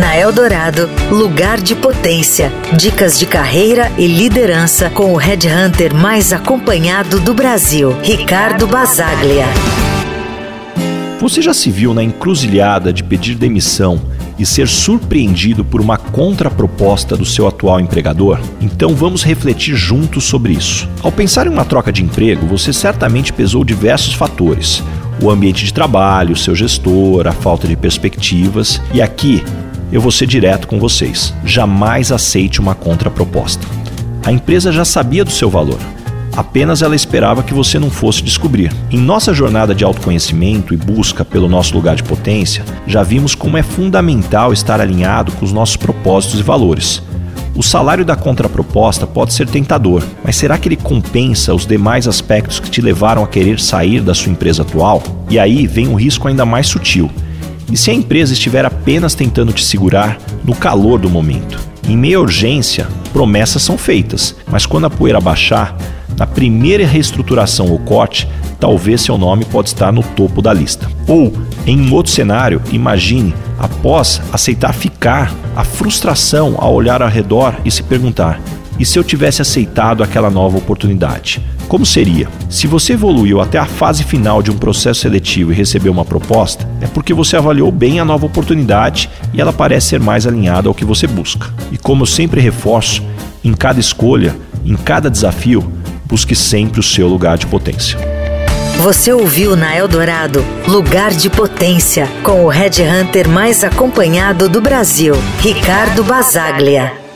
Na Eldorado, lugar de potência. Dicas de carreira e liderança com o headhunter mais acompanhado do Brasil, Ricardo Basaglia. Você já se viu na encruzilhada de pedir demissão e ser surpreendido por uma contraproposta do seu atual empregador? Então vamos refletir juntos sobre isso. Ao pensar em uma troca de emprego, você certamente pesou diversos fatores: o ambiente de trabalho, seu gestor, a falta de perspectivas, e aqui eu vou ser direto com vocês. Jamais aceite uma contraproposta. A empresa já sabia do seu valor. Apenas ela esperava que você não fosse descobrir. Em nossa jornada de autoconhecimento e busca pelo nosso lugar de potência, já vimos como é fundamental estar alinhado com os nossos propósitos e valores. O salário da contraproposta pode ser tentador, mas será que ele compensa os demais aspectos que te levaram a querer sair da sua empresa atual? E aí vem um risco ainda mais sutil e se a empresa estiver apenas tentando te segurar no calor do momento? Em meia urgência, promessas são feitas, mas quando a poeira baixar, na primeira reestruturação ou corte, talvez seu nome pode estar no topo da lista. Ou, em outro cenário, imagine, após aceitar ficar, a frustração ao olhar ao redor e se perguntar: e se eu tivesse aceitado aquela nova oportunidade? Como seria? Se você evoluiu até a fase final de um processo seletivo e recebeu uma proposta, é porque você avaliou bem a nova oportunidade e ela parece ser mais alinhada ao que você busca. E como eu sempre reforço, em cada escolha, em cada desafio, busque sempre o seu lugar de potência. Você ouviu na Eldorado Lugar de Potência, com o Red Hunter mais acompanhado do Brasil, Ricardo Basaglia.